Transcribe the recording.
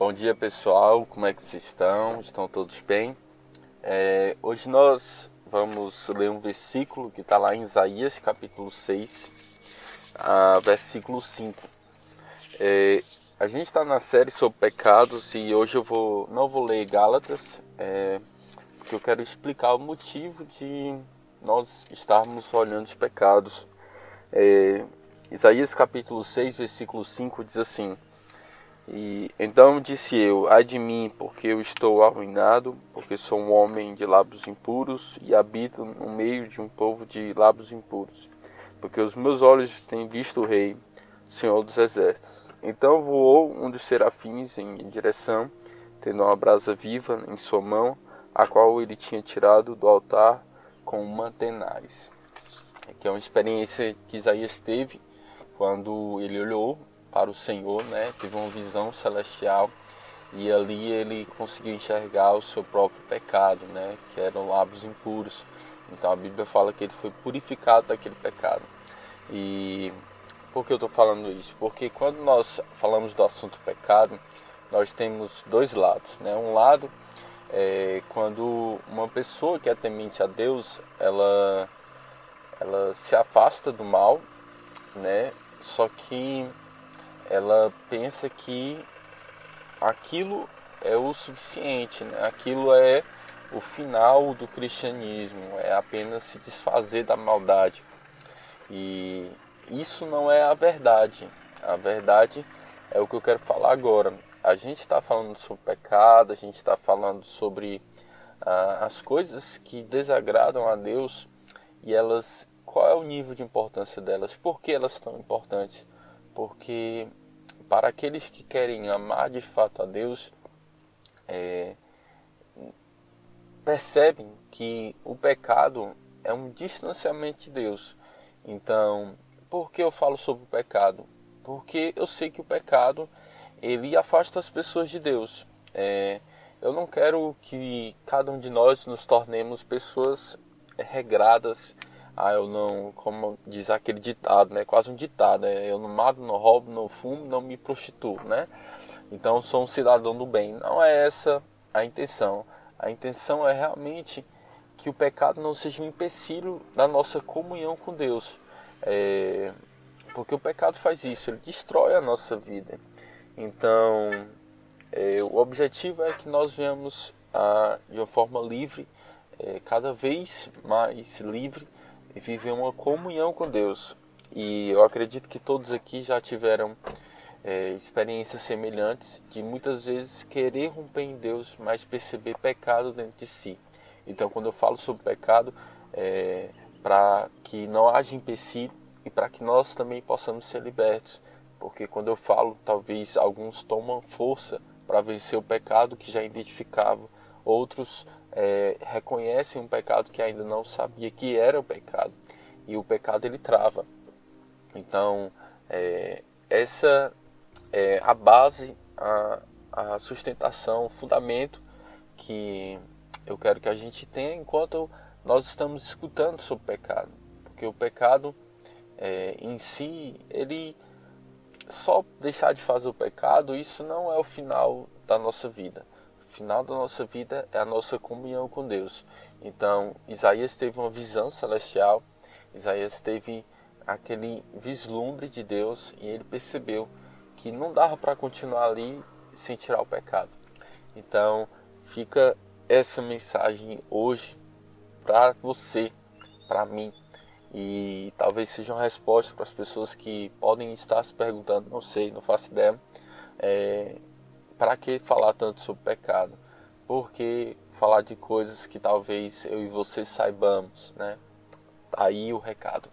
Bom dia pessoal, como é que vocês estão? Estão todos bem? É, hoje nós vamos ler um versículo que está lá em Isaías capítulo 6, a, versículo 5. É, a gente está na série sobre pecados e hoje eu vou, não vou ler Gálatas, é, porque eu quero explicar o motivo de nós estarmos olhando os pecados. É, Isaías capítulo 6, versículo 5 diz assim: e então disse eu: Ai de mim, porque eu estou arruinado, porque sou um homem de lábios impuros e habito no meio de um povo de lábios impuros. Porque os meus olhos têm visto o Rei, Senhor dos Exércitos. Então voou um dos serafins em direção, tendo uma brasa viva em sua mão, a qual ele tinha tirado do altar com mantenais. Que é uma experiência que Isaías teve quando ele olhou para o Senhor, né? Teve uma visão celestial e ali ele conseguiu enxergar o seu próprio pecado, né? Que eram lábios impuros. Então a Bíblia fala que ele foi purificado daquele pecado. E por que eu estou falando isso? Porque quando nós falamos do assunto pecado, nós temos dois lados, né? Um lado é quando uma pessoa que é temente a Deus, ela ela se afasta do mal, né? Só que ela pensa que aquilo é o suficiente, né? aquilo é o final do cristianismo, é apenas se desfazer da maldade. E isso não é a verdade. A verdade é o que eu quero falar agora. A gente está falando sobre pecado, a gente está falando sobre ah, as coisas que desagradam a Deus e elas. Qual é o nível de importância delas? Por que elas são importantes? Porque para aqueles que querem amar de fato a Deus, é, percebem que o pecado é um distanciamento de Deus. Então, por que eu falo sobre o pecado? Porque eu sei que o pecado ele afasta as pessoas de Deus. É, eu não quero que cada um de nós nos tornemos pessoas regradas ah, eu não, como diz aquele ditado, né? Quase um ditado, né? Eu não mato, não roubo, não fumo, não me prostituo, né? Então sou um cidadão do bem. Não é essa a intenção. A intenção é realmente que o pecado não seja um empecilho da nossa comunhão com Deus. É, porque o pecado faz isso, ele destrói a nossa vida. Então, é, o objetivo é que nós venhamos a, de uma forma livre, é, cada vez mais livre, e viver uma comunhão com Deus. E eu acredito que todos aqui já tiveram é, experiências semelhantes de muitas vezes querer romper em Deus, mas perceber pecado dentro de si. Então, quando eu falo sobre pecado, é, para que não haja empecilho e para que nós também possamos ser libertos. Porque quando eu falo, talvez alguns tomam força para vencer o pecado que já identificavam, outros é, reconhecem um pecado que ainda não sabia que era o pecado. E o pecado ele trava. Então é, essa é a base, a, a sustentação, o fundamento que eu quero que a gente tenha enquanto nós estamos escutando sobre o pecado, porque o pecado é, em si ele só deixar de fazer o pecado isso não é o final da nossa vida final da nossa vida é a nossa comunhão com Deus. Então, Isaías teve uma visão celestial, Isaías teve aquele vislumbre de Deus e ele percebeu que não dava para continuar ali sem tirar o pecado. Então, fica essa mensagem hoje para você, para mim. E talvez seja uma resposta para as pessoas que podem estar se perguntando, não sei, não faço ideia, é, para que falar tanto sobre pecado? Por que falar de coisas que talvez eu e você saibamos, né? Tá aí o recado.